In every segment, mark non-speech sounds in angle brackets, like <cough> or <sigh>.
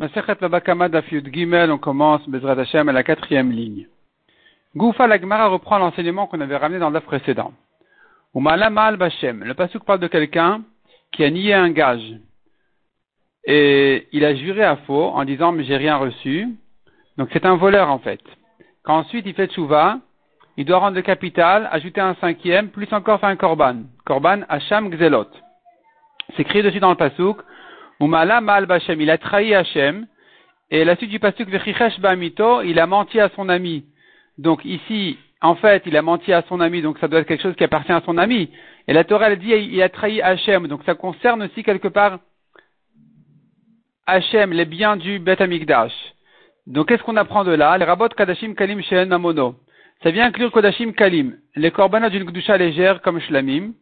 Masechet Babakama Dafyud Gimel, on commence Bezrat Hashem à la quatrième ligne. Goufa Lagmara reprend l'enseignement qu'on avait ramené dans le précédent. Mal Bashem, le pasuk parle de quelqu'un qui a nié un gage. Et il a juré à faux en disant mais j'ai rien reçu. Donc c'est un voleur en fait. Quand ensuite il fait tchouva, il doit rendre le capital, ajouter un cinquième, plus encore faire un korban. Korban Hacham Gzelot. C'est écrit dessus dans le pasuk Il a trahi Hachem. Et la suite du pasuk Vechichesh Bamito, il a menti à son ami. Donc ici, en fait, il a menti à son ami, donc ça doit être quelque chose qui appartient à son ami. Et la Torah, elle dit, il a trahi Hachem. Donc ça concerne aussi quelque part Hachem, les biens du Bet Amikdash. Donc qu'est-ce qu'on apprend de là? Les rabot Kadashim Kalim Shehen Mamono. Ça vient inclure Kodashim Kalim, les korbanot d'une gdusha légère comme Shlamim,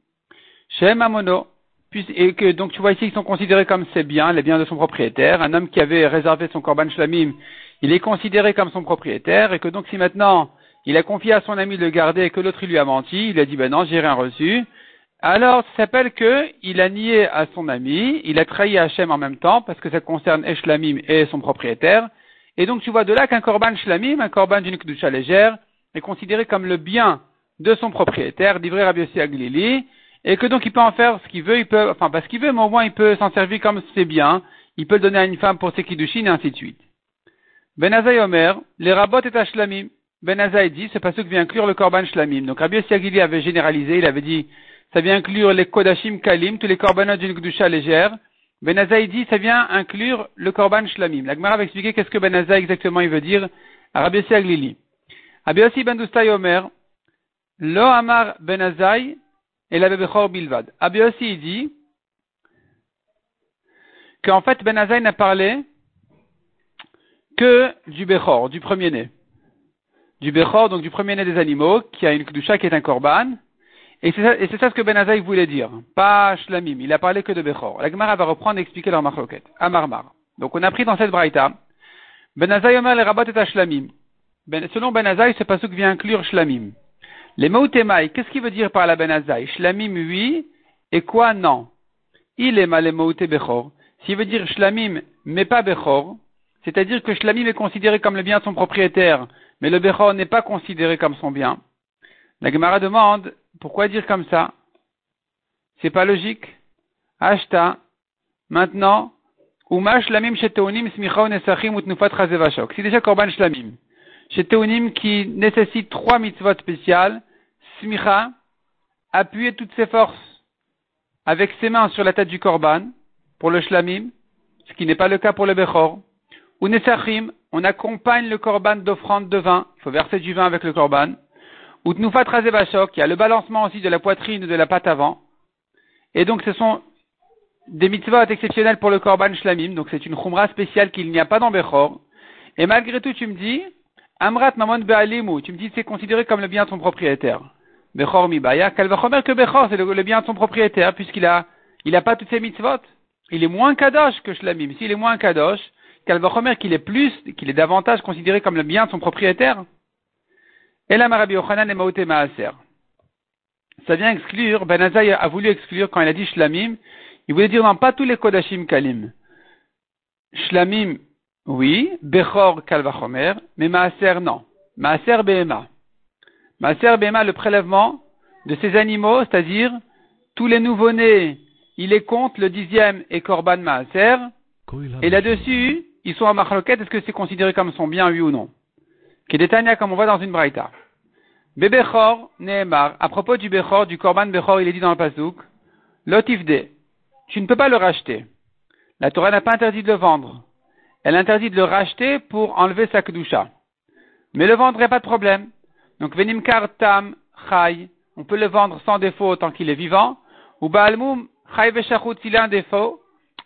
Shem Mamono, et que donc tu vois ici qu'ils sont considérés comme ses biens, les biens de son propriétaire. Un homme qui avait réservé son korban shlamim, il est considéré comme son propriétaire, et que donc si maintenant il a confié à son ami de le garder et que l'autre lui a menti, il a dit ben non, j'ai rien reçu. Alors, ça s'appelle que il a nié à son ami, il a trahi Hachem en même temps, parce que ça concerne Eshlamim et son propriétaire. Et donc, tu vois de là qu'un korban shlamim, un korban d'une kdusha légère, est considéré comme le bien de son propriétaire, livré Yossi Aglili, et que donc il peut en faire ce qu'il veut, il peut, enfin pas ce qu'il veut, mais au moins il peut s'en servir comme c'est bien, il peut le donner à une femme pour ses kiddushin et ainsi de suite. Ben Omer, les rabot et ashlamim. Ben Azaï dit, parce que vient inclure le korban shlamim. Donc Rabbi Siagili avait généralisé, il avait dit, ça vient inclure les kodashim kalim, tous les korbanot d'une kdusha légère. Ben Azaï dit, ça vient inclure le korban shlamim. La Gemara va expliquer qu'est-ce que Ben Azaï exactement il veut dire à Rabbi Siaglili. Rabbi Yossi ben Omer, Lo Amar Ben Azaï, et la Bechor Bilvad. Abi aussi il dit qu'en fait Ben Azaï n'a parlé que du Bechor, du premier-né. Du Bechor, donc du premier-né des animaux, qui a une Kdusha qui est un Korban. Et c'est ça, ce que Ben Azaï voulait dire. Pas Shlamim. Il a parlé que de Bechor. La Gemara va reprendre et expliquer leur marloquette. Amarmar. Donc on a pris dans cette braïta. Ben Azaï Omer les rabat et Shlamim. Ben, selon Ben Azaï, ce que vient inclure Shlamim. Les Mautemai, qu'est-ce qu'il veut dire par la Benazai Shlamim, oui, et quoi, non? Il est mal Bechor. S'il veut dire Shlamim, mais pas Bechor, c'est-à-dire que Shlamim est considéré comme le bien de son propriétaire, mais le Bechor n'est pas considéré comme son bien. La Gemara demande, pourquoi dire comme ça? C'est pas logique. Ashta, maintenant, Uma Shlamim Sheteunim Smicha Nesachim Utnufat. C'est déjà Korban Shlamim. Sheteunim qui nécessite trois mitzvot spéciales, smicha, appuyer toutes ses forces avec ses mains sur la tête du korban, pour le shlamim, ce qui n'est pas le cas pour le bechor. Ou nesachim, on accompagne le korban d'offrande de vin, il faut verser du vin avec le korban. Ou tnufat razevashok, il y a le balancement aussi de la poitrine ou de la patte avant. Et donc ce sont des mitzvot exceptionnels pour le korban shlamim, donc c'est une khumra spéciale qu'il n'y a pas dans bechor. Et malgré tout, tu me dis, Amrat mamon be'alimu, tu me dis c'est considéré comme le bien de son propriétaire. Bechor Mibaya, Kalvachomer que Bechor, c'est le, bien de son propriétaire, puisqu'il a, pas toutes ses mitzvot. Il est moins kadosh que Shlamim. S'il est moins kadosh, Kalvachomer qu'il est plus, qu'il est davantage considéré comme le bien de son propriétaire. Et la Marabi Yochanan et Maaser. Ça vient exclure, Ben Azaï a voulu exclure quand il a dit Shlamim, il voulait dire non, pas tous les Kodashim Kalim. Shlamim, oui, Bechor Kalvachomer, mais Maaser non. Maaser Behema. Maaser Bema, le prélèvement de ces animaux, c'est-à-dire tous les nouveau-nés, il les compte, le dixième est Korban Maaser, et là-dessus, ils sont en machloket, est-ce que c'est considéré comme son bien, oui ou non? Kedetania, comme on voit dans une braïta. Bebechor, Nehemar, à propos du Bechor, du Korban Bechor, il est dit dans le Pasouk, Lotifde, tu ne peux pas le racheter. La Torah n'a pas interdit de le vendre. Elle interdit de le racheter pour enlever sa kedusha. Mais le vendre, il n'y a pas de problème. Donc, venimkar tam chay, on peut le vendre sans défaut tant qu'il est vivant. Ou baalmum chay veshachut, s'il a un défaut,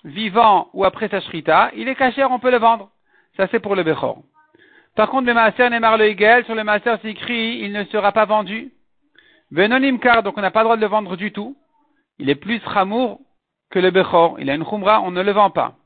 vivant ou après sa shrita, il est caché, on peut le vendre. Ça, c'est pour le bechor. Par contre, le maaser Neymar le Hegel, sur le maaser c'est écrit, il ne sera pas vendu. Venonimkar, donc on n'a pas le droit de le vendre du tout. Il est plus ramour que le bechor. Il a une khumra, on ne le vend pas.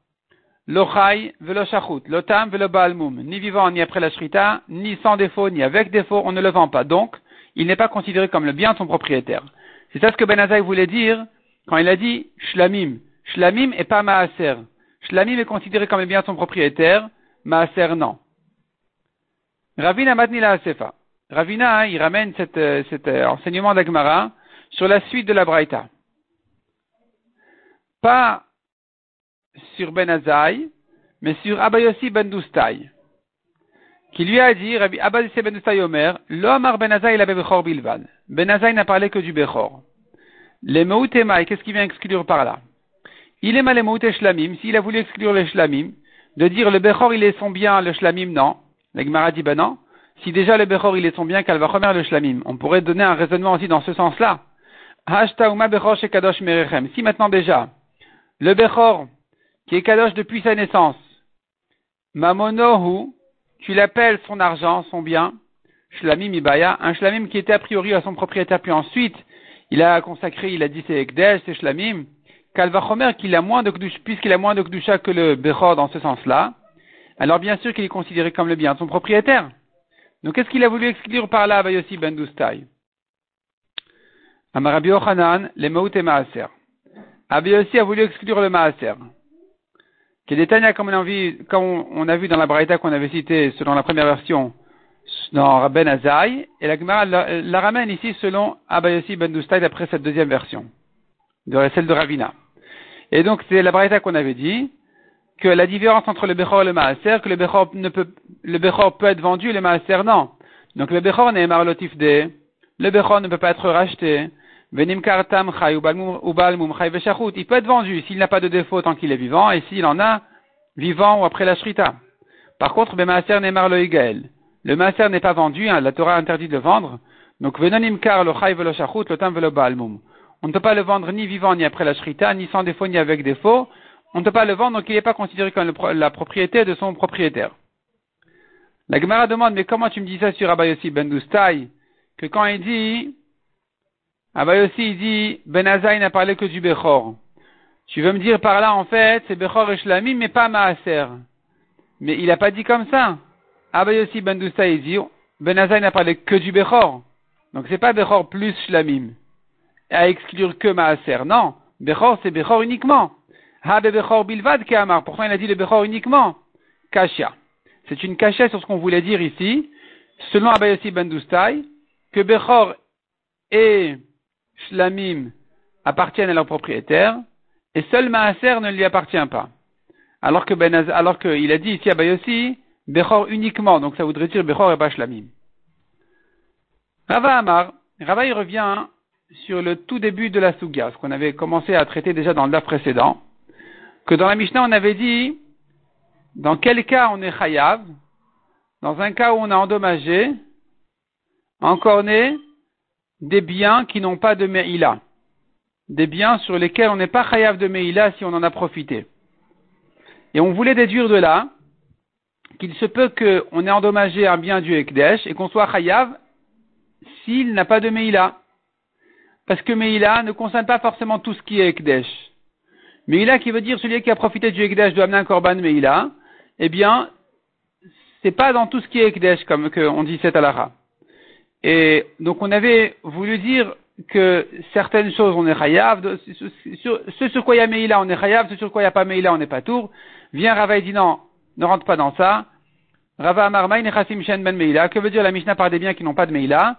L'ochai velo shachut, l'otam velo baalmum, ni vivant ni après la shrita, ni sans défaut, ni avec défaut, on ne le vend pas. Donc, il n'est pas considéré comme le bien de son propriétaire. C'est ça ce que Ben Azaï voulait dire quand il a dit shlamim. Shlamim et pas maaser. Shlamim est considéré comme le bien de son propriétaire, Maaser non. Ravina Matnila Asefa. Ravina, il ramène cet, euh, cet euh, enseignement d'Agmara sur la suite de la Braïta. Pas sur Ben Azaï, mais sur Abayossi Ben Doustai, qui lui a dit, Abayossi Ben Doustai Omer, l'Omar Ben Azaï la Bechor Bilvan. Ben Azaï n'a parlé que du Bechor. Les Meutemaï, qu'est-ce qu'il vient exclure par là? Il est mal les Shlamim, s'il a voulu exclure les Shlamim, de dire le Bechor il est son bien, le Shlamim non. L'Agmara dit ben non. Si déjà le Bechor il est son bien, qu'elle va remettre le Shlamim. On pourrait donner un raisonnement aussi dans ce sens-là. Bechor Kadosh Merechem. Si maintenant déjà, le Bechor, qui est Kadosh depuis sa naissance, Mamonohu, tu l'appelles son argent, son bien, Shlamim Ibaya, un Shlamim qui était a priori à son propriétaire, puis ensuite, il a consacré, il a dit c'est Ekdesh, c'est Shlamim, Kalvachomer qu'il a moins de puisqu'il a moins de Kdusha que le Bechor dans ce sens-là, alors bien sûr qu'il est considéré comme le bien de son propriétaire. Donc qu'est-ce qu'il a voulu exclure par là, Bayossi Ben Doustai? Amarabi Ochanan, les Maout et Maaser. Abayossi a voulu exclure le Maaser. Kedetania, comme comme on a vu dans la Braïta qu'on avait cité selon la première version, dans Rabben Azaï, et la Gemara la, ramène ici selon Abayossi Ben Doustai d'après cette deuxième version, de celle de Ravina. Et donc c'est la Braïta qu'on avait dit, que la différence entre le Bechor et le Maaser, que le Bechor ne peut, le Bechor peut être vendu le Maaser non. Donc le Bechor n'est marlotif de, le Bechor ne peut pas être racheté. Venim kartam chay ubal mum chay Il peut être vendu s'il n'a pas de défaut tant qu'il est vivant et s'il en a vivant ou après la shrita. Par contre, le Maaser n'est marlo Le Maaser n'est pas vendu, hein, la Torah interdit de vendre. Donc venonim kar le chay velo le tam velo balmum. On ne peut pas le vendre ni vivant ni après la shrita, ni sans défaut ni avec défaut on ne peut pas le vendre, donc il n'est pas considéré comme la propriété de son propriétaire. La Gemara demande, mais comment tu me dis ça sur Abayossi Ben Doustai, que quand il dit, Abayossi il dit, Ben Azaï n'a parlé que du Bechor. Tu veux me dire par là, en fait, c'est Bechor et Shlamim, mais pas Maaser. Mais il n'a pas dit comme ça. Abayossi Ben Doustai il dit, Ben Azaï n'a parlé que du Bechor. Donc c'est pas Bechor plus Shlamim. À exclure que Maaser. Non. Bechor, c'est Bechor uniquement. Ha Bechor bilvad ke'amar. Pourquoi il a dit le Bechor uniquement? Kashia. C'est une cachette sur ce qu'on voulait dire ici, selon Abayossi Ben que Bechor et Shlamim appartiennent à leur propriétaire, et seul Maaser ne lui appartient pas. Alors que ben alors qu'il a dit ici Abayossi, Bechor uniquement, donc ça voudrait dire Bechor et pas Shlamim. Rava Amar, Rava il revient sur le tout début de la Suga, ce qu'on avait commencé à traiter déjà dans le DAF précédent que dans la Mishnah, on avait dit dans quel cas on est chayav, dans un cas où on a endommagé, encore né, des biens qui n'ont pas de meïla, des biens sur lesquels on n'est pas chayav de meïla si on en a profité. Et on voulait déduire de là qu'il se peut qu'on ait endommagé un bien du Ekdesh et qu'on soit chayav s'il n'a pas de meïla. Parce que meïla ne concerne pas forcément tout ce qui est Ekdesh. Meïla qui veut dire celui qui a profité du Ekdesh doit amener un korban Meïla, eh bien, c'est pas dans tout ce qui est Ekdesh comme on dit cette alara. Et donc on avait voulu dire que certaines choses on est chayav, ce sur quoi il y a Meïla on est chayav, ce sur quoi il n'y a pas Meïla on n'est pas tour. Vient Rava et dit non, ne rentre pas dans ça. Rava Amarmaï Nechasim Shen Ben Meïla. Que veut dire la Mishnah par des biens qui n'ont pas de Meïla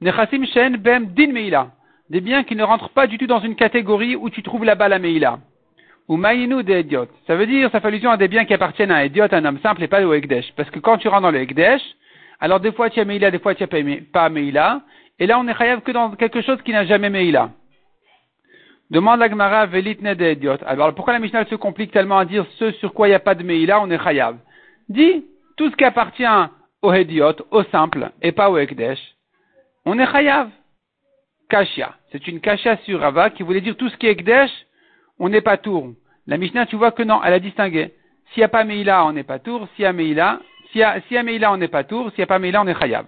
Nechasim Shen Ben Din Meïla. Des biens qui ne rentrent pas du tout dans une catégorie où tu trouves là-bas la Meïla ou maïnou des idiotes. Ça veut dire, ça fait allusion à des biens qui appartiennent à un idiot, un homme simple et pas au Ekdesh. Parce que quand tu rentres dans le Ekdesh, alors des fois tu as Meïla, des fois tu n'as pas Meïla, et là on est chayav que dans quelque chose qui n'a jamais Meïla. Demande la Gemara idiotes. Alors pourquoi la Mishnah se complique tellement à dire ce sur quoi il n'y a pas de Meïla, on est chayav? Dis, tout ce qui appartient au idiot, au simple, et pas au Ekdesh, on est chayav. Kashia. C'est une kashia sur Rava qui voulait dire tout ce qui est Ekdesh, on n'est pas tour. La Mishnah, tu vois que non, elle a distingué. S'il n'y a pas Meïla, on n'est pas tour. S'il y a Meïla, s'il y a, s'il y a Meïla, on n'est pas tour. S'il n'y a pas Meïla, on est Chayav.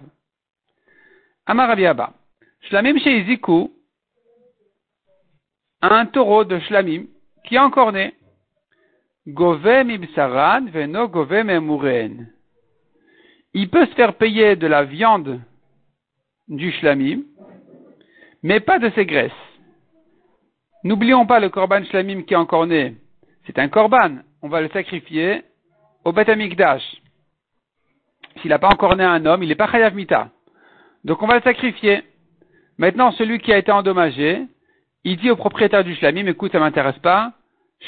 Amar Abba. Shlamim chez Iziku, un taureau de Shlamim, qui est encore né. Govem ibsarad veno govem. Il peut se faire payer de la viande du Shlamim, mais pas de ses graisses. N'oublions pas le korban shlamim qui est encore né. C'est un korban. on va le sacrifier au Beth Amikdash. S'il n'a pas encore né un homme, il n'est pas Chayav Mita. Donc on va le sacrifier. Maintenant, celui qui a été endommagé, il dit au propriétaire du shlamim, écoute, ça m'intéresse pas.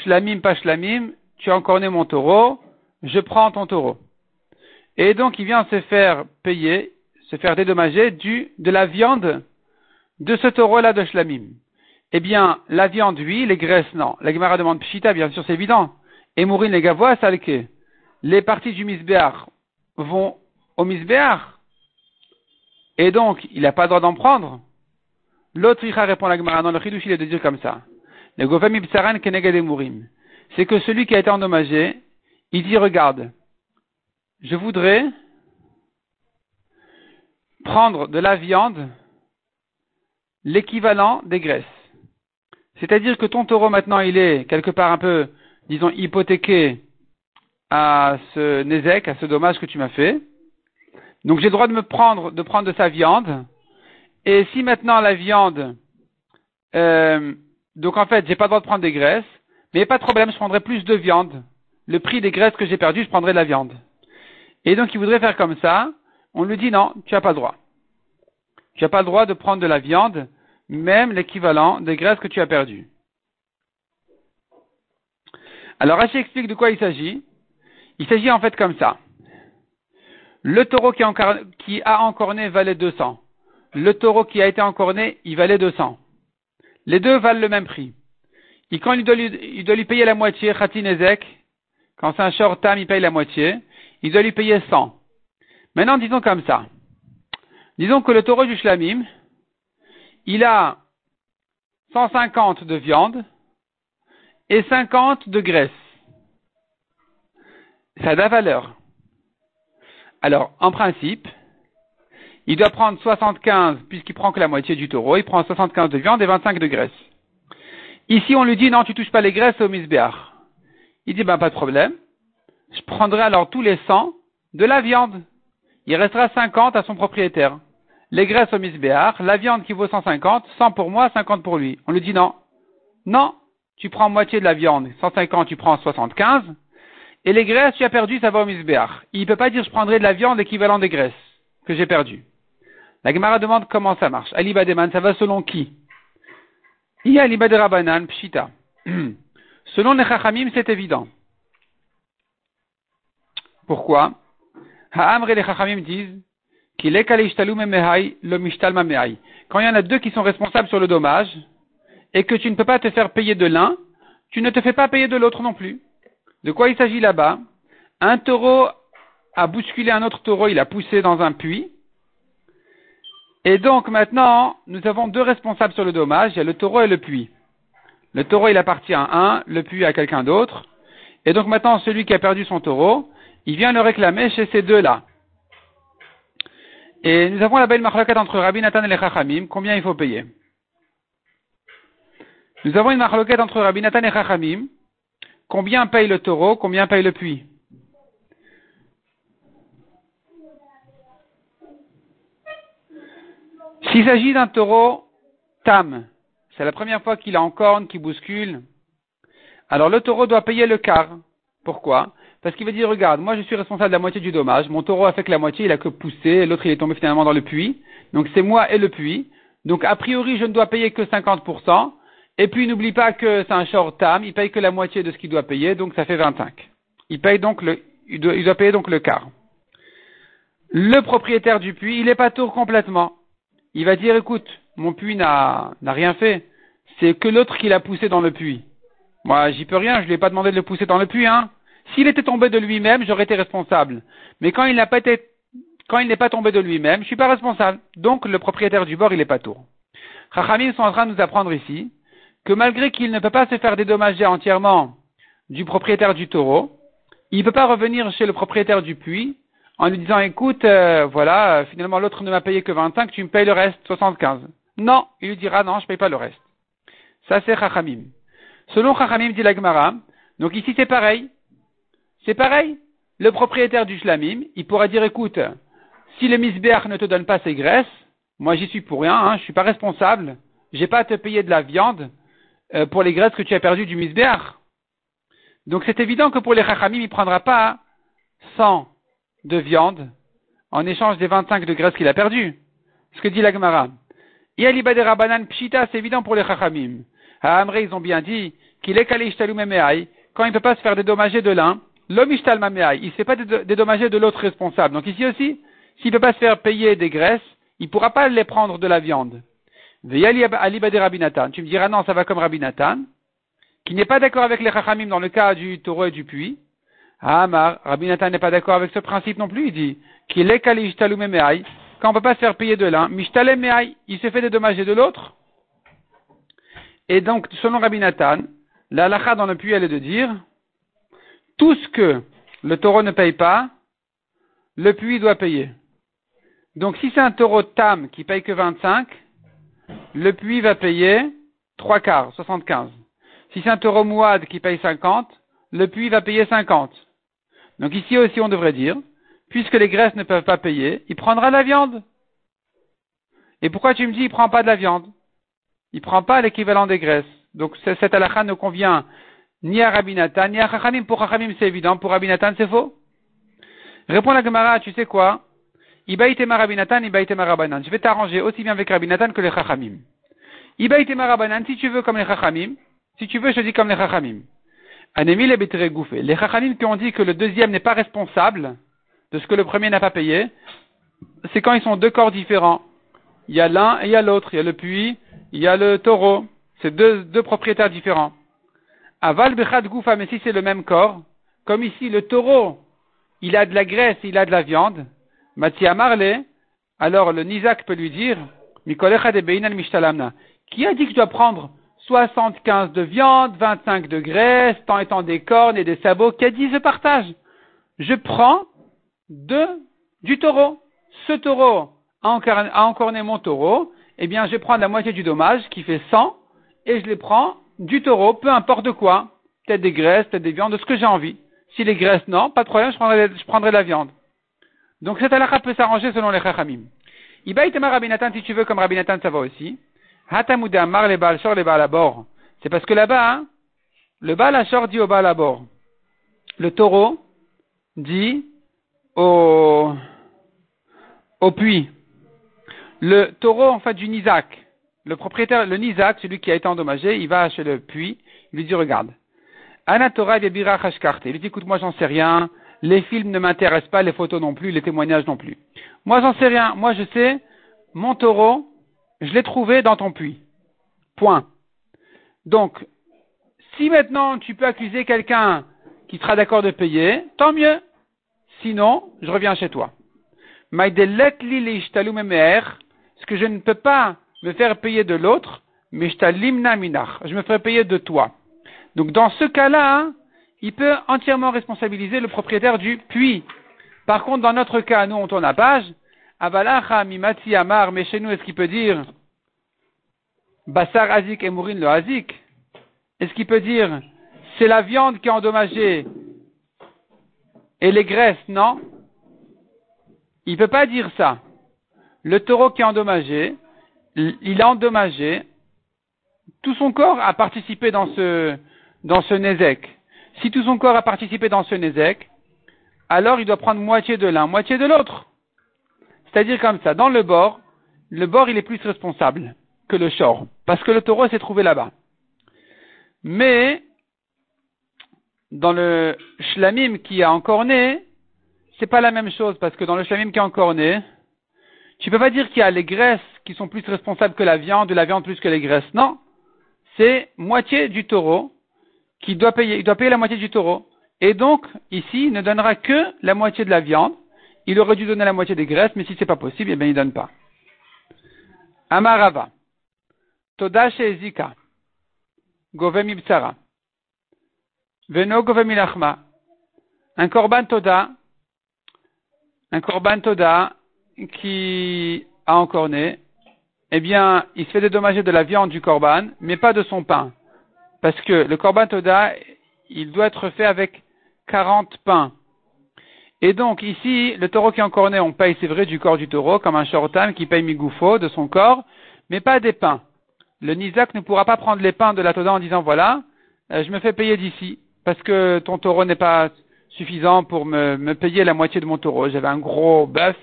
Shlamim, pas shlamim, tu as encore né mon taureau, je prends ton taureau. Et donc, il vient se faire payer, se faire dédommager du, de la viande de ce taureau-là de shlamim. Eh bien, la viande, oui, les graisses, non. La Gemara demande pshita, bien sûr, c'est évident. Et mourir les gavois, salke. Les parties du misbéar vont au misbéar. Et donc, il n'a pas le droit d'en prendre. L'autre Icha répond à la Gemara, non, le chidouch, il est de dire comme ça. Le mourim. C'est que celui qui a été endommagé, il dit, regarde, je voudrais prendre de la viande l'équivalent des graisses. C'est-à-dire que ton taureau maintenant il est quelque part un peu, disons, hypothéqué à ce nézek, à ce dommage que tu m'as fait. Donc j'ai le droit de me prendre, de prendre de sa viande. Et si maintenant la viande, euh, donc en fait j'ai pas le droit de prendre des graisses, mais pas de problème, je prendrai plus de viande. Le prix des graisses que j'ai perdues, je prendrai de la viande. Et donc il voudrait faire comme ça. On lui dit non, tu n'as pas le droit. Tu n'as pas le droit de prendre de la viande, même l'équivalent des graisses que tu as perdues. Alors Rachid explique de quoi il s'agit. Il s'agit en fait comme ça. Le taureau qui, a encore né valait 200. Le taureau qui a été encore né, il valait 200. Les deux valent le même prix. Et quand il doit lui, payer la moitié, Khatin Ezek, quand c'est un short time, il paye la moitié, il doit lui payer 100. Maintenant, disons comme ça. Disons que le taureau du Shlamim, il a 150 de viande et 50 de graisse. Ça a de la valeur. Alors, en principe, il doit prendre 75, puisqu'il prend que la moitié du taureau, il prend 75 de viande et 25 de graisse. Ici, on lui dit, non, tu touches pas les graisses au misbéar. Il dit, ben, pas de problème. Je prendrai alors tous les 100 de la viande. Il restera 50 à son propriétaire. Les graisses au misbéar, la viande qui vaut 150, 100 pour moi, 50 pour lui. On lui dit non. Non, tu prends moitié de la viande, 150, tu prends 75. Et les graisses, tu as perdu, ça va au misbéar. Il ne peut pas dire je prendrai de la viande équivalent des graisses que j'ai perdu. La Gemara demande comment ça marche. Aliba Deman, ça va selon qui? Il y a Aliba de Rabanan, Pshita. <clears throat> selon les Chachamim, c'est évident. Pourquoi? Ha'amre les Chachamim disent qu'il est le Quand il y en a deux qui sont responsables sur le dommage, et que tu ne peux pas te faire payer de l'un, tu ne te fais pas payer de l'autre non plus. De quoi il s'agit là-bas? Un taureau a bousculé un autre taureau, il a poussé dans un puits. Et donc maintenant, nous avons deux responsables sur le dommage, il y a le taureau et le puits. Le taureau, il appartient à un, le puits à quelqu'un d'autre. Et donc maintenant, celui qui a perdu son taureau, il vient le réclamer chez ces deux-là. Et nous avons la belle marloquette entre Rabbi Nathan et les Chachamim. Combien il faut payer? Nous avons une marloquette entre Rabbi Nathan et Chachamim. Combien paye le taureau Combien paye le puits? S'il s'agit d'un taureau tam, c'est la première fois qu'il a en corne, qui bouscule, alors le taureau doit payer le quart. Pourquoi? Parce qu'il va dire, regarde, moi je suis responsable de la moitié du dommage, mon taureau a fait que la moitié, il a que poussé, l'autre il est tombé finalement dans le puits, donc c'est moi et le puits. Donc a priori je ne dois payer que 50%, et puis n'oublie pas que c'est un short tam, il paye que la moitié de ce qu'il doit payer, donc ça fait 25. Il paye donc le, il doit, il doit payer donc le quart. Le propriétaire du puits, il est pas tour complètement. Il va dire, écoute, mon puits n'a, rien fait. C'est que l'autre qui l'a poussé dans le puits. Moi, j'y peux rien, je lui ai pas demandé de le pousser dans le puits, hein. S'il était tombé de lui-même, j'aurais été responsable. Mais quand il n'a pas été, quand il n'est pas tombé de lui-même, je suis pas responsable. Donc, le propriétaire du bord, il est pas tour. Chachamim sont en train de nous apprendre ici que malgré qu'il ne peut pas se faire dédommager entièrement du propriétaire du taureau, il ne peut pas revenir chez le propriétaire du puits en lui disant écoute, euh, voilà, euh, finalement l'autre ne m'a payé que 25, tu me payes le reste, 75. Non, il lui dira non, je ne paye pas le reste. Ça c'est Chachamim. Selon Chachamim dit l'Agmara, donc ici c'est pareil, c'est pareil. Le propriétaire du shlamim, il pourra dire, écoute, si le misbéach ne te donne pas ses graisses, moi j'y suis pour rien, hein, je suis pas responsable, j'ai pas à te payer de la viande euh, pour les graisses que tu as perdues du misbéach. Donc c'est évident que pour les chachamim, il ne prendra pas 100 de viande en échange des 25 de graisse qu'il a perdu. Ce que dit la Gemara. Yaliba de Rabanan Pshita, c'est évident pour les chachamim. À Amré, ils ont bien dit qu'il est calé quand il ne peut pas se faire dédommager de l'un, l'homme ishtal il ne se fait pas dédommager de l'autre responsable. Donc ici aussi, s'il ne peut pas se faire payer des graisses, il ne pourra pas les prendre de la viande. Tu me diras non, ça va comme Rabinatan, qui n'est pas d'accord avec les chachamim dans le cas du taureau et du puits. Ah, Amar, Rabinatan n'est pas d'accord avec ce principe non plus. Il dit qu'il est quand on ne peut pas se faire payer de l'un, il se fait dédommager de l'autre. Et donc, selon Rabbi Nathan, la halakha dans le puits, elle est de dire, tout ce que le taureau ne paye pas, le puits doit payer. Donc, si c'est un taureau tam qui paye que 25, le puits va payer trois quarts, 75. Si c'est un taureau mouad qui paye 50, le puits va payer 50. Donc ici aussi, on devrait dire, puisque les graisses ne peuvent pas payer, il prendra la viande. Et pourquoi tu me dis, il prend pas de la viande? il prend pas l'équivalent des graisses. Donc cette halakha ne convient ni à Rabinatan, ni à Chachamim. Pour Chachamim, c'est évident. Pour Rabinatan, c'est faux. Réponds la Gemara, tu sais quoi? Ibaïtema Rabinatan, Rabanan. Je vais t'arranger aussi bien avec Rabinatan que les Chachamim. Ibaïtema Rabanan, si tu veux comme les Chachamim, si tu veux, je dis comme les Chachamim. Anemi les gouffé. Les Chachamim qui ont dit que le deuxième n'est pas responsable de ce que le premier n'a pas payé, c'est quand ils sont deux corps différents. Il y a l'un et il y a l'autre. Il y a le puits il y a le taureau. C'est deux, deux propriétaires différents. Aval bechad goufa, mais si c'est le même corps, comme ici, le taureau, il a de la graisse, il a de la viande, Matia Marley, alors le Nizak peut lui dire, qui a dit que je dois prendre 75 de viande, 25 de graisse, tant étant des cornes et des sabots, qui a dit je partage. Je prends de, du taureau. Ce taureau a encorné mon taureau, eh bien, je prendre la moitié du dommage, qui fait 100, et je les prends du taureau, peu importe quoi. Peut-être des graisses, peut-être des viandes, de ce que j'ai envie. Si les graisses, non, pas de problème, je prendrai, je prendrai la viande. Donc cette halakha peut s'arranger selon les chachamim. Iba itema rabinatan, si tu veux, comme rabinatan, ça va aussi. Hatamuda mar les bal shor les bal bord. C'est parce que là-bas, hein, le bal ashor dit au bal bord. Le taureau dit au, au puits. Le taureau, en fait, du Nizak, le propriétaire, le Nizak, celui qui a été endommagé, il va chez le puits, il lui dit, regarde, Anatora Il lui dit, écoute, moi, j'en sais rien, les films ne m'intéressent pas, les photos non plus, les témoignages non plus. Moi, j'en sais rien. Moi, je sais, mon taureau, je l'ai trouvé dans ton puits. Point. Donc, si maintenant tu peux accuser quelqu'un qui sera d'accord de payer, tant mieux. Sinon, je reviens chez toi ce que je ne peux pas me faire payer de l'autre, mais je me ferai payer de toi. Donc dans ce cas-là, il peut entièrement responsabiliser le propriétaire du puits. Par contre, dans notre cas, nous on tourne la page, Avalacha mimati amar, mais chez nous, est-ce qu'il peut dire Bassar azik et mourin le azik? Est-ce qu'il peut dire c'est la viande qui est endommagée et les graisses, non. Il ne peut pas dire ça. Le taureau qui est endommagé, il a endommagé, tout son corps a participé dans ce, dans ce nézek. Si tout son corps a participé dans ce nézek, alors il doit prendre moitié de l'un, moitié de l'autre. C'est-à-dire comme ça, dans le bord, le bord il est plus responsable que le short, parce que le taureau s'est trouvé là-bas. Mais, dans le shlamim qui a encore né, c'est pas la même chose, parce que dans le shlamim qui a encore né, tu peux pas dire qu'il y a les graisses qui sont plus responsables que la viande, ou la viande plus que les graisses. Non. C'est moitié du taureau qui doit payer, il doit payer la moitié du taureau. Et donc, ici, il ne donnera que la moitié de la viande. Il aurait dû donner la moitié des graisses, mais si c'est pas possible, eh bien, il donne pas. Amarava. Toda Ezika. Govem ibsara. Veno govem ilachma. Un korban toda. Un korban toda qui a encore né, eh bien, il se fait dédommager de la viande du korban, mais pas de son pain. Parce que le korban toda, il doit être fait avec 40 pains. Et donc, ici, le taureau qui est encore né, on paye, c'est vrai, du corps du taureau, comme un shortan qui paye migoufo de son corps, mais pas des pains. Le nizak ne pourra pas prendre les pains de la toda en disant, voilà, euh, je me fais payer d'ici. parce que ton taureau n'est pas suffisant pour me, payer la moitié de mon taureau. J'avais un gros bœuf,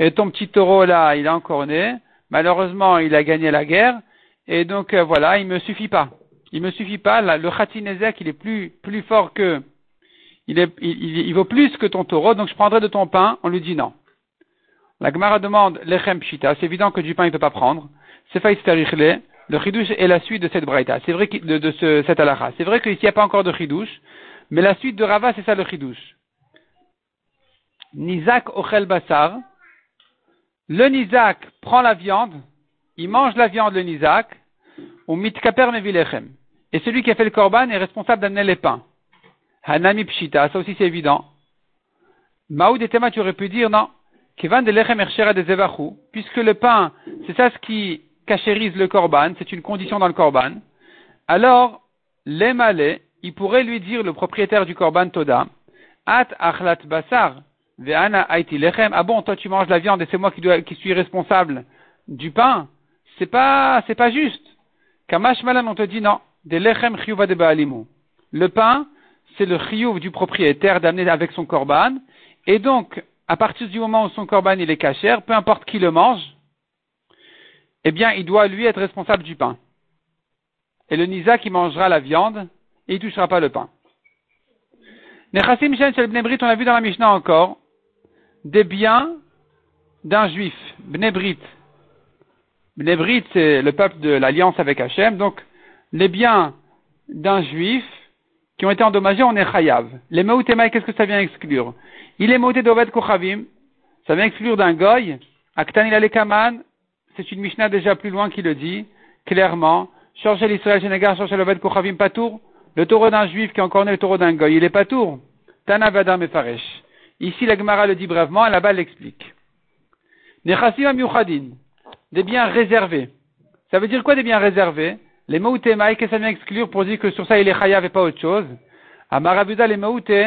et ton petit taureau là, il est encore né. Malheureusement, il a gagné la guerre, et donc euh, voilà, il me suffit pas. Il me suffit pas. le Khatinezek, il est plus, plus fort que, il, est, il, il, vaut plus que ton taureau, donc je prendrai de ton pain. On lui dit non. La Gemara demande lechem pshita. C'est évident que du pain il peut pas prendre. C'est. Le chidouche est la suite de cette braïta. C'est vrai que, de, ce, cette alaha. C'est vrai qu'ici il n'y a pas encore de chidouche, mais la suite de Rava c'est ça le chidouche. Nizak ochel basar. Le Nizak prend la viande, il mange la viande le Nizak, ou mitkaper mevilechem. Et celui qui a fait le korban est responsable d'amener les pains. Hanami pshita, ça aussi c'est évident. Maoud et Tema, tu aurais pu dire non. Kevan de lechem de puisque le pain, c'est ça ce qui cachérise le korban, c'est une condition dans le korban. Alors, l'émalé, il pourrait lui dire, le propriétaire du korban Toda, At achlat basar, ve'ana aiti lechem, ah bon, toi tu manges la viande et c'est moi qui, qui suis responsable du pain. C'est pas, c'est pas juste. Kamash malan, on te dit non. De lechem de ba'alimu. Le pain, c'est le chiyuv du propriétaire d'amener avec son korban. Et donc, à partir du moment où son korban il est cachère, peu importe qui le mange, eh bien, il doit lui être responsable du pain. Et le nisa qui mangera la viande, et il touchera pas le pain. Nechassim Shen Bnebrit, on l'a vu dans la Mishnah encore, des biens d'un juif, Bnebrit. Bnebrit, c'est le peuple de l'alliance avec Hachem, donc les biens d'un juif qui ont été endommagés, on est chayav. Les Meoutemai, qu'est-ce que ça vient exclure? Il est Meouté d'Oved Kochavim, ça vient exclure d'un goy, Aktanil Alekaman, c'est une Mishnah déjà plus loin qui le dit, clairement, Chorchel Israël Genegar, Chorchel Oved Kochavim Patour, le taureau d'un juif qui a encore né le taureau d'un goy, il est Patour. Tana Vadam Mefaresh. Ici, la Gemara le dit brièvement, et là-bas, elle l'explique. Nechassim des biens réservés. Ça veut dire quoi des biens réservés? Les Maouté qu'est-ce que ça vient exclure pour dire que sur ça il est chayav et pas autre chose? Amarabuda les Maouté,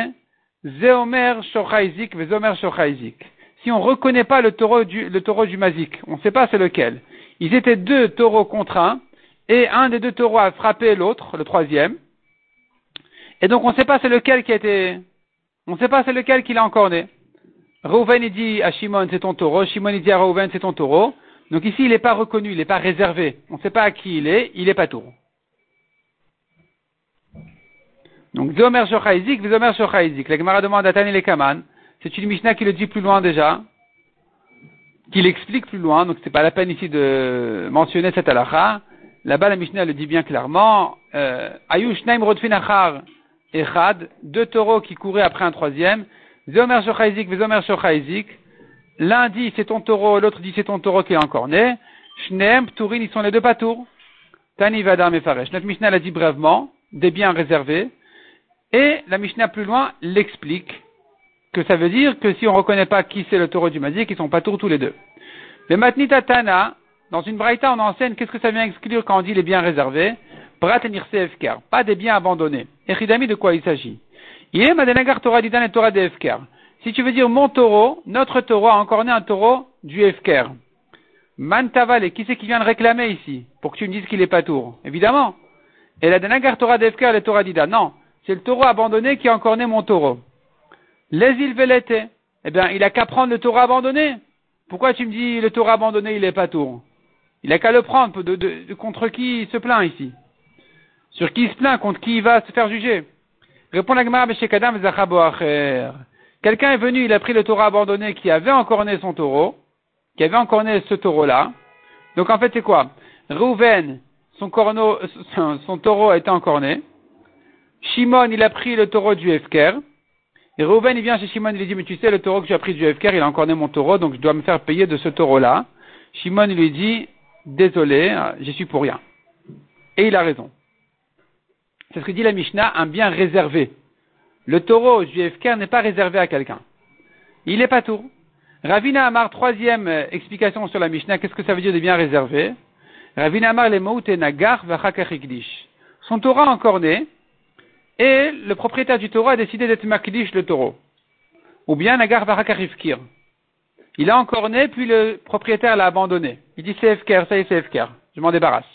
Zeomer Shochaizik, Vezomer Shochaizik si on ne reconnaît pas le taureau du, le taureau du Mazik. On ne sait pas c'est lequel. Ils étaient deux taureaux contre un, et un des deux taureaux a frappé l'autre, le troisième. Et donc on ne sait pas c'est lequel qui a été, on ne sait pas c'est lequel qui l'a encore né. Reuven dit à Shimon c'est ton taureau, Shimon il dit à Reuven c'est ton taureau. Donc ici il n'est pas reconnu, il n'est pas réservé. On ne sait pas à qui il est, il n'est pas taureau. Donc Zomer Shochaizik, Zomer Shochaizik. La Gemara demande à Tani Kaman. C'est une Mishnah qui le dit plus loin déjà, qui l'explique plus loin, donc c'est pas la peine ici de mentionner cette halakha. Là-bas, la Mishnah le dit bien clairement. Euh, Ayush Naim Rodfin Achar Echad, deux taureaux qui couraient après un troisième. Zomer Shochaizik, Zomer Shochaizik. L'un dit c'est ton taureau, l'autre dit c'est ton taureau qui est encore né. Shneem, Turin, ils sont les deux patours. Tani Vadam et Faresh. Notre Mishnah l'a dit brièvement, des biens réservés. Et la Mishnah plus loin l'explique que ça veut dire que si on ne reconnaît pas qui c'est le taureau du mazik, ils sont pas tours tous les deux. Le matnita tana, dans une braïta, on enseigne qu'est-ce que ça vient exclure quand on dit les biens réservés. Prat efker, pas des biens abandonnés. Echidami, de quoi il s'agit? Torah didan et Torah de Si tu veux dire mon taureau, notre taureau a encore né un taureau du efker. Mantavale, qui c'est qui vient de réclamer ici Pour que tu me dises qu'il est pas tour? Évidemment. Et la denagar Torah de Efker, le Torah d'Ida. Non, c'est le taureau abandonné qui a encore né mon taureau. Les îles Vélété. Eh bien, il a qu'à prendre le taureau abandonné. Pourquoi tu me dis le taureau abandonné, il est pas tour? Il a qu'à le prendre. De, contre qui il se plaint ici? Sur qui il se plaint Contre qui il va se faire juger? Répond la Gemara Quelqu'un est venu, il a pris le taureau abandonné qui avait encore né son taureau, qui avait encore né ce taureau-là. Donc en fait, c'est quoi? Rouven, son, corneau, son, taureau a été encore né. Shimon, il a pris le taureau du Efker. Et Reuven, il vient chez Shimon, il lui dit, mais tu sais, le taureau que tu as pris du FKR, il a encore né mon taureau, donc je dois me faire payer de ce taureau-là. Shimon lui dit, désolé, j'y suis pour rien. Et il a raison. C'est ce que dit la Mishnah, un bien réservé. Le taureau FKR n'est pas réservé à quelqu'un. Il est pas tour. Ravina Amar, troisième explication sur la Mishnah, qu'est-ce que ça veut dire des biens réservés Ravina Amar, les mots nagar Son taureau encore né, et le propriétaire du taureau a décidé d'être makdish le taureau. Ou bien Nagar Varakarifkir. Il a encore né, puis le propriétaire l'a abandonné. Il dit c'est ça y est, c'est je m'en débarrasse.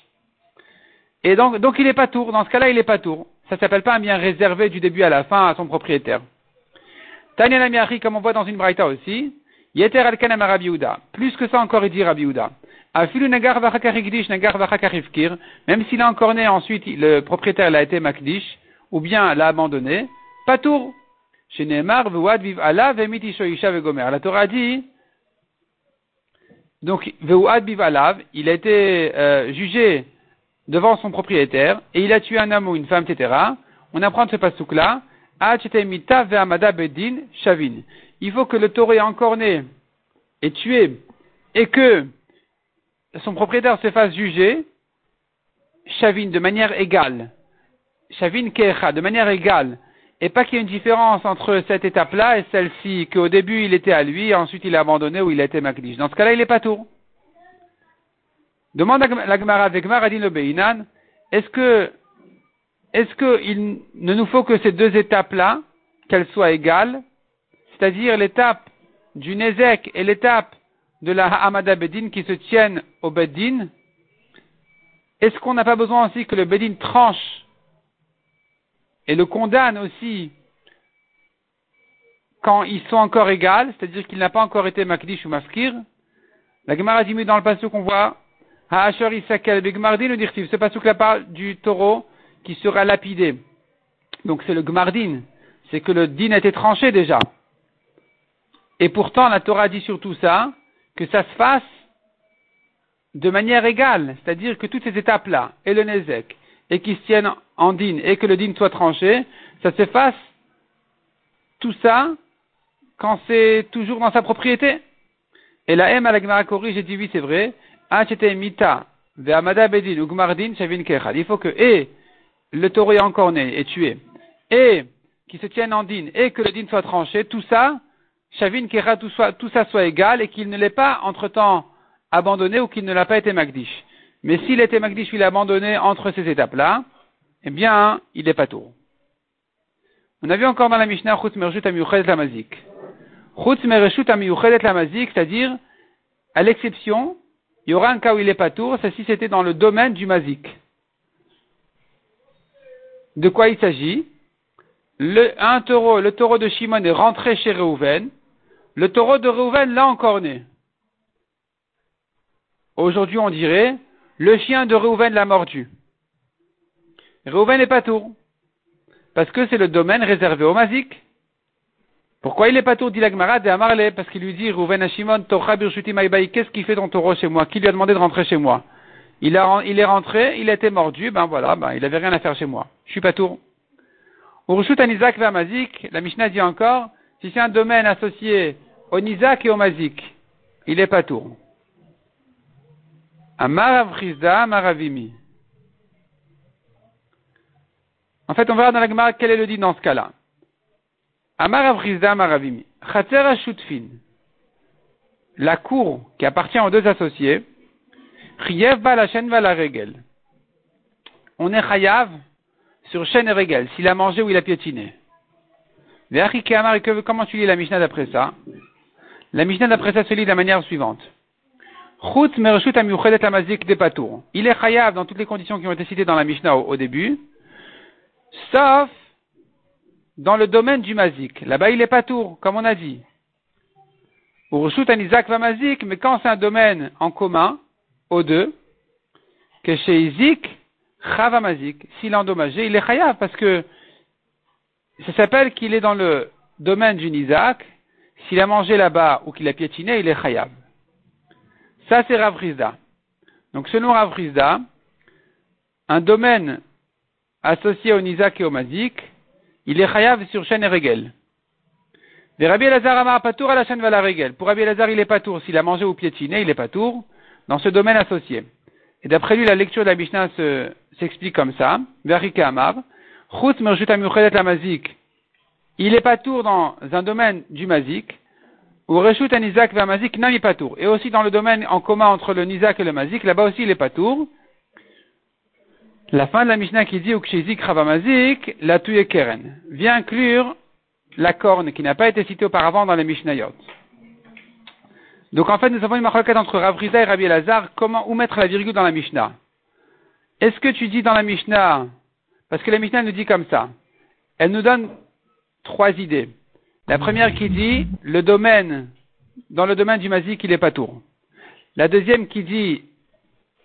Et donc, il est pas tour. Dans ce cas-là, il est pas tour. Ça s'appelle pas un bien réservé du début à la fin à son propriétaire. Tanya Namiachi, comme on voit dans une braïta aussi, Yeter al Plus que ça encore, il dit Rabbi. Afilu nagar nagar Même s'il a encore né ensuite, le propriétaire l'a été makdish, ou bien l'a abandonné, pas tour. Chez Neymar, viv ala vegomer. La Torah dit, donc, Veuad Bivalav, il a été euh, jugé devant son propriétaire et il a tué un homme ou une femme, etc. On apprend de ce pasouk-là, Bedin Shavin. Il faut que le taureau est encore né et tué et que son propriétaire se fasse juger Shavin de manière égale. Shavin Kecha, de manière égale. Et pas qu'il y ait une différence entre cette étape-là et celle-ci, qu'au début il était à lui, ensuite il a abandonné ou il a été Makdish. Dans ce cas-là, il n'est pas tour. Demande la Gemara avec Maradin le Beinan, est-ce que, est-ce qu'il ne nous faut que ces deux étapes-là, qu'elles soient égales, c'est-à-dire l'étape du Nezek et l'étape de la Hamada Bedin qui se tiennent au Bedin, est-ce qu'on n'a pas besoin aussi que le Bedin tranche et le condamne aussi quand ils sont encore égales, c'est-à-dire qu'il n'a pas encore été makdish ou maskir. La Gemara dit dans le passage qu'on voit, Ha'ashar Isakel Begmardin ou dirtiv, ce passage là parle du taureau qui sera lapidé. Donc c'est le Gmardin, c'est que le din a été tranché déjà. Et pourtant la Torah dit sur tout ça que ça se fasse de manière égale, c'est-à-dire que toutes ces étapes-là, et le Nezek, et qui se tiennent en din et que le din soit tranché, ça s'efface tout ça quand c'est toujours dans sa propriété. Et la M à la Gemara corrige j'ai dit oui, c'est vrai. Mita ve'amada bedin ou gmardin shavin. Il faut que, et le taureau est encore né et tué, et qui se tienne en din, et que le din soit tranché, tout ça, shavin kechad, tout, tout ça soit égal, et qu'il ne l'ait pas entre-temps abandonné ou qu'il ne l'a pas été magdish. Mais s'il était Magdish, il a abandonné entre ces étapes-là, eh bien, il n'est pas tour. On a vu encore dans la Mishnah, Chutz Mershut la Mazik. Chutz Mershut la Mazik, c'est-à-dire, à l'exception, il y aura un cas où il n'est pas tour, c'est si c'était dans le domaine du Mazik. De quoi il s'agit le, taureau de Shimon est rentré chez Reuven. Le taureau de Reuven l'a encore né. Aujourd'hui, on dirait, le chien de Reuven l'a mordu. Reuven n'est pas tour. Parce que c'est le domaine réservé au Mazik. Pourquoi il n'est pas tour, dit de Amarle Parce qu'il lui dit, Reuven a Shimon, qu'est-ce qu'il fait ton taureau chez moi? Qui lui a demandé de rentrer chez moi? Il, est rentré, il a été mordu, ben voilà, ben il n'avait rien à faire chez moi. Je suis pas tour. Urushut Anizak Mazik, la Mishnah dit encore, si c'est un domaine associé au Nizak et au Mazik, il n'est pas tour. Amarav Maravimi. En fait, on verra dans la Gemara quel est le dit dans ce cas-là. Amarav Maravimi. Chatera Shutfin. La cour qui appartient aux deux associés. Chiev Balachen Regel. On est chayav sur chaîne et regel, s'il a mangé ou il a piétiné. Comment tu lis la Mishnah d'après ça? La Mishnah d'après ça se lit de la manière suivante. Il est chayav dans toutes les conditions qui ont été citées dans la Mishnah au, début, sauf dans le domaine du mazik. Là-bas, il est pas tour, comme on a dit. Urshut anizak va mazik, mais quand c'est un domaine en commun, aux deux, que chez Izik, chava mazik, s'il est endommagé, il est chayav parce que ça s'appelle qu'il est dans le domaine du nizak. S'il a mangé là-bas ou qu'il a piétiné, il est chayav. Ça, c'est Rav Donc, selon Rav un domaine associé au Nizak et au Mazik, il est chayav sur chaîne et régel. Mais Rabbi Elazar Amar Patour à la chaîne la régel. Pour Rabbi Elazar, il est pas tour. S'il a mangé ou piétiné, il est pas tour. Dans ce domaine associé. Et d'après lui, la lecture de la Mishnah s'explique comme ça. Verika Amar. Chut la Mazik. Il est pas tour dans un domaine du Mazik. Ou Reshut Isaac vers Mazik, non, il pas tour. Et aussi dans le domaine en commun entre le Nizak et le Mazik, là-bas aussi il est pas tour. La fin de la Mishnah qui dit Ukshizik Mazik, la tuye keren, vient inclure la corne qui n'a pas été citée auparavant dans les Mishnayot. Donc en fait, nous avons une marquette entre Rav et Rabbi Elazar, comment, où mettre la virgule dans la Mishnah? Est-ce que tu dis dans la Mishnah, Parce que la Mishnah nous dit comme ça. Elle nous donne trois idées. La première qui dit, le domaine, dans le domaine du mazik, il est pas tour. La deuxième qui dit,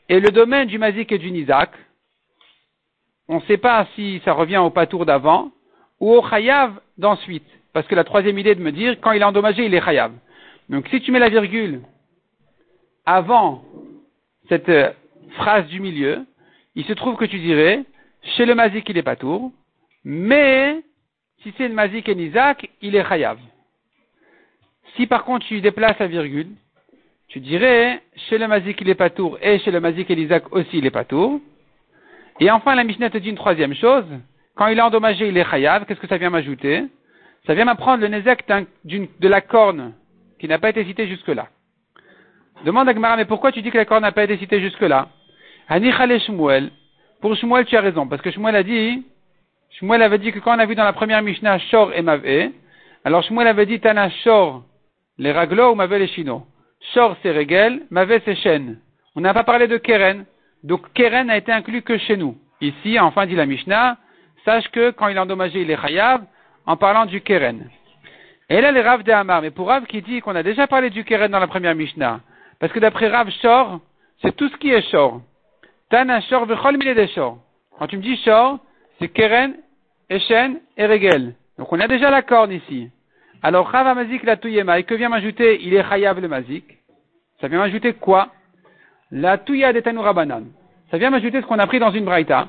et le domaine du mazik et du nizak, on ne sait pas si ça revient au patour d'avant ou au chayav d'ensuite. Parce que la troisième idée de me dire, quand il est endommagé, il est chayav. Donc si tu mets la virgule avant cette euh, phrase du milieu, il se trouve que tu dirais, chez le mazik, il est patour, mais si c'est le mazik et nizak, il est chayav. Si par contre tu déplaces la virgule, tu dirais, chez le mazik, il est patour, et chez le mazik et nizak aussi, il est patour. Et enfin, la Mishnah te dit une troisième chose. Quand il est endommagé, il est chayav. Qu'est-ce que ça vient m'ajouter? Ça vient m'apprendre le nezek de la corne qui n'a pas été citée jusque-là. Demande à Gmara, mais pourquoi tu dis que la corne n'a pas été citée jusque-là? Pour Shmuel, tu as raison, parce que Shmuel a dit, Shmuel avait dit que quand on a vu dans la première Mishnah Shor et Mavé, alors Shmuel avait dit Tana Shor, les raglo ou Mavé les chino? Shor c'est Regel, Mavé c'est Shen. On n'a pas parlé de Keren. Donc Keren n'a été inclus que chez nous. Ici, enfin dit la Mishnah, sache que quand il est endommagé, il est chayav, en parlant du Keren. Et là, les Rav de Hamar, mais pour Rav qui dit qu'on a déjà parlé du Keren dans la première Mishnah, parce que d'après Rav Shor, c'est tout ce qui est Shor. Tana Shor vechol des Shor. Quand tu me dis Shor, c'est Keren, Eshen et Regel. Donc on a déjà la corne ici. Alors Rav Mazik la Touyema, et que vient m'ajouter Il est chayav le Mazik. Ça vient m'ajouter quoi? La Touya de Tanoura Ça vient m'ajouter ce qu'on a pris dans une braïta,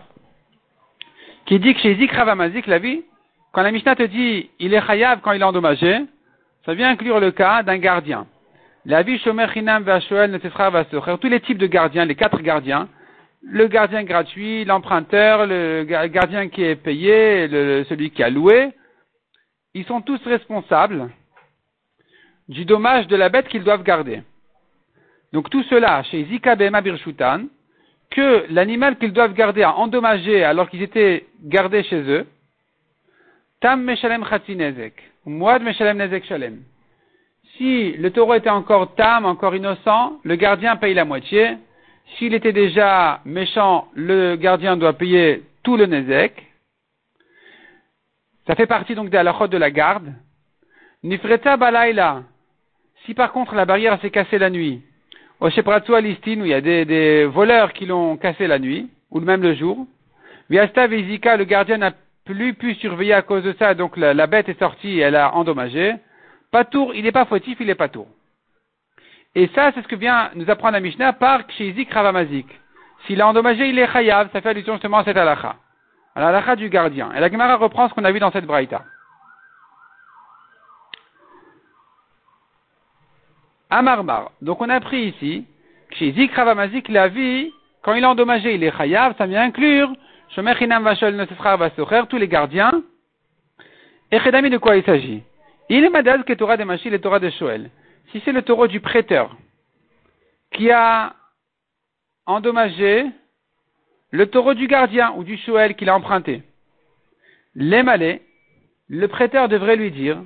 qui dit que chez Zik Ravamazik, la vie, quand la Mishnah te dit il est chayav quand il est endommagé, ça vient inclure le cas d'un gardien. La vie Shomer Chinam ne tous les types de gardiens, les quatre gardiens, le gardien gratuit, l'emprunteur, le gardien qui est payé, celui qui a loué, ils sont tous responsables du dommage de la bête qu'ils doivent garder. Donc tout cela, chez Zika Bema Birshutan, que l'animal qu'ils doivent garder a endommagé alors qu'ils étaient gardés chez eux, Tam Meshalem Nezek, ou Moad Meshalem Nezek Shalem. Si le taureau était encore tam, encore innocent, le gardien paye la moitié. S'il était déjà méchant, le gardien doit payer tout le Nezek. Ça fait partie donc des de la garde. Nifreta Balaila. Si par contre la barrière s'est cassée la nuit, au Shepratsu Alistine, où il y a des, voleurs qui l'ont cassé la nuit, ou même le jour. Viasta Vizika, le gardien n'a plus pu surveiller à cause de ça, donc la, bête est sortie, elle a endommagé. Patour, il n'est pas fautif, il est patour. Et ça, c'est ce que vient nous apprendre la Mishnah par Kshizik Ravamazik. S'il a endommagé, il est chayav, ça fait allusion justement à cette halakha. À la du gardien. Et la Gemara reprend ce qu'on a vu dans cette braïta. Amarmar. Donc on a pris ici, chez Zikravamazik, la vie, quand il est endommagé, il est chayav, ça vient inclure Shomerchinam Vashol Vasocher, tous les gardiens. Et Chedami, de quoi il s'agit? Il est Madaz que Torah de Machil et Torah de Shoel. Si c'est le taureau du prêteur qui a endommagé le taureau du gardien ou du Shoel qu'il a emprunté, l'émalé, le prêteur devrait lui dire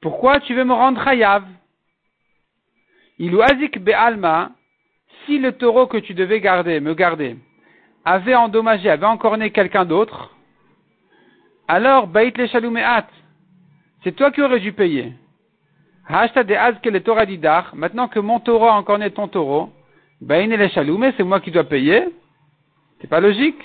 Pourquoi tu veux me rendre chayav? Il azik be'alma, si le taureau que tu devais garder, me garder, avait endommagé, avait encorné quelqu'un d'autre, alors bait le c'est toi qui aurais dû payer. Hashta de azke le Torah didar, maintenant que mon taureau a encorné ton taureau, bain le c'est moi qui dois payer. C'est pas logique.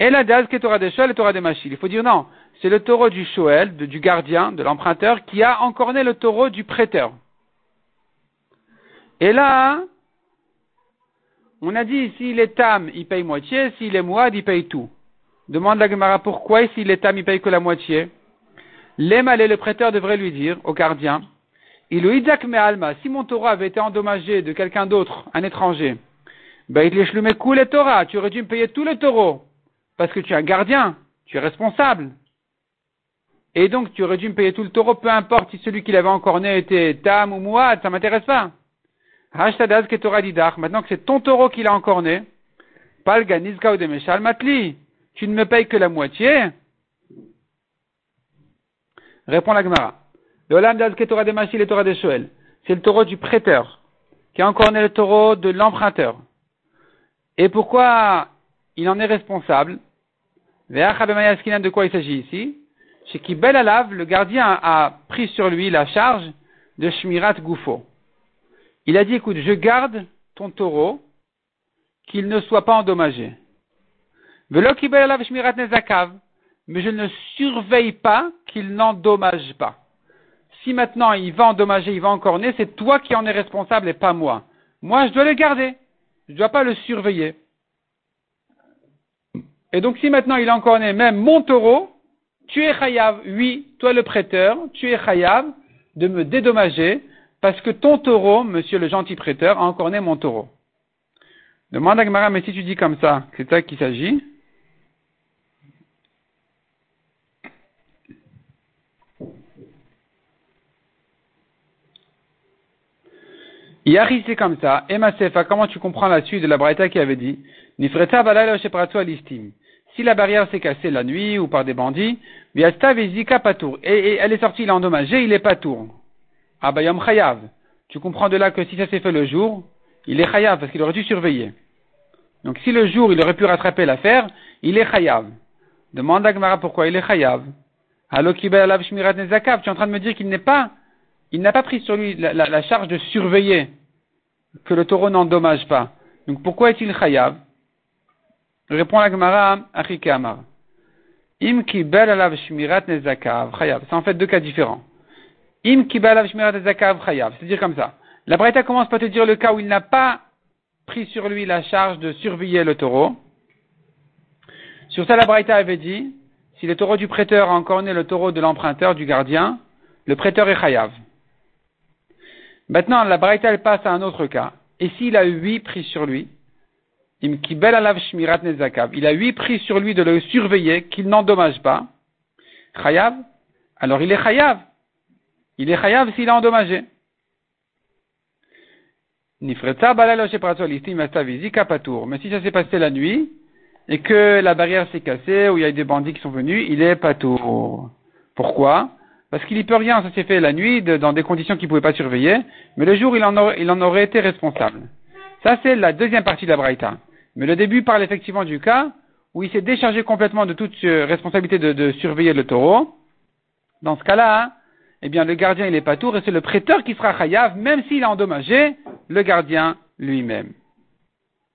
Et la de Torah de Shoel et Torah de Machil. Il faut dire non, c'est le taureau du Shoel, du gardien, de l'emprunteur, qui a encorné le taureau du prêteur. Et là, on a dit, s'il est tam, il paye moitié, s'il est mouad, il paye tout. Demande la Gemara pourquoi, s'il est tam, il paye que la moitié? L'Emalé, le prêteur, devrait lui dire au gardien, il me alma, si mon Torah avait été endommagé de quelqu'un d'autre, un étranger, ben il le Torah, tu aurais dû me payer tout le taureau, parce que tu es un gardien, tu es responsable. Et donc tu aurais dû me payer tout le taureau, peu importe si celui qui l'avait encorné était tam ou mouad, ça m'intéresse pas. Maintenant que c'est ton taureau qui l'a encorné, Matli, tu ne me payes que la moitié. Répond la Gemara. C'est le taureau du prêteur qui a encorné le taureau de l'emprunteur. Et pourquoi il en est responsable? De quoi il s'agit ici? Chez Kibel Alav, le gardien a pris sur lui la charge de Shmirat Goufo. Il a dit, écoute, je garde ton taureau, qu'il ne soit pas endommagé. Mais je ne surveille pas qu'il n'endommage pas. Si maintenant il va endommager, il va encorner, c'est toi qui en es responsable et pas moi. Moi, je dois le garder. Je ne dois pas le surveiller. Et donc, si maintenant il encorné même mon taureau, tu es chayav, oui, toi le prêteur, tu es chayav de me dédommager parce que ton taureau, monsieur le gentil prêteur, a encorné mon taureau. Demande à Gmara, mais si tu dis comme ça, c'est ça qu'il s'agit, Yari, c'est comme ça. Emma Sefa, comment tu comprends la suite de la Braïta qui avait dit Nifreta alistim. Si la barrière s'est cassée la nuit ou par des bandits, Viasta Vezika Patour. Et, elle est sortie, il est endommagé, il est Patour. Abayam Chayav. Tu comprends de là que si ça s'est fait le jour, il est Chayav parce qu'il aurait dû surveiller. Donc si le jour il aurait pu rattraper l'affaire, il est Chayav. Demande à Gmara pourquoi il est Chayav. Allo Alav Shmirat Nezakav. Tu es en train de me dire qu'il n'est pas, il n'a pas pris sur lui la charge de surveiller que le taureau n'endommage pas. Donc pourquoi est-il chayav? Répond la Gemara Amar. Im alav shmirat nezakav chayav. C'est en fait deux cas différents. Im kibel alav shmirat nezakav chayav. C'est-à-dire comme ça. La Braïta commence par te dire le cas où il n'a pas pris sur lui la charge de surveiller le taureau. Sur ça, la Braïta avait dit, si le taureau du prêteur a encore né le taureau de l'emprunteur, du gardien, le prêteur est chayav. Maintenant, la Braïta, elle passe à un autre cas. Et s'il a huit pris sur lui, il a huit pris sur lui de le surveiller, qu'il n'endommage pas, chayav, alors il est chayav. Il est chayav s'il a endommagé. Mais si ça s'est passé la nuit, et que la barrière s'est cassée, ou il y a des bandits qui sont venus, il est patour. Pourquoi? Parce qu'il n'y peut rien, ça s'est fait la nuit, dans des conditions qu'il ne pouvait pas surveiller, mais le jour, il en, aurait, été responsable. Ça, c'est la deuxième partie de la Braïta. Mais le début parle effectivement du cas où il s'est déchargé complètement de toute euh, responsabilité de, surveiller le taureau. Dans ce cas-là, eh bien, le gardien, il est pas tour, et c'est le prêteur qui sera chayav, même s'il a endommagé le gardien lui-même.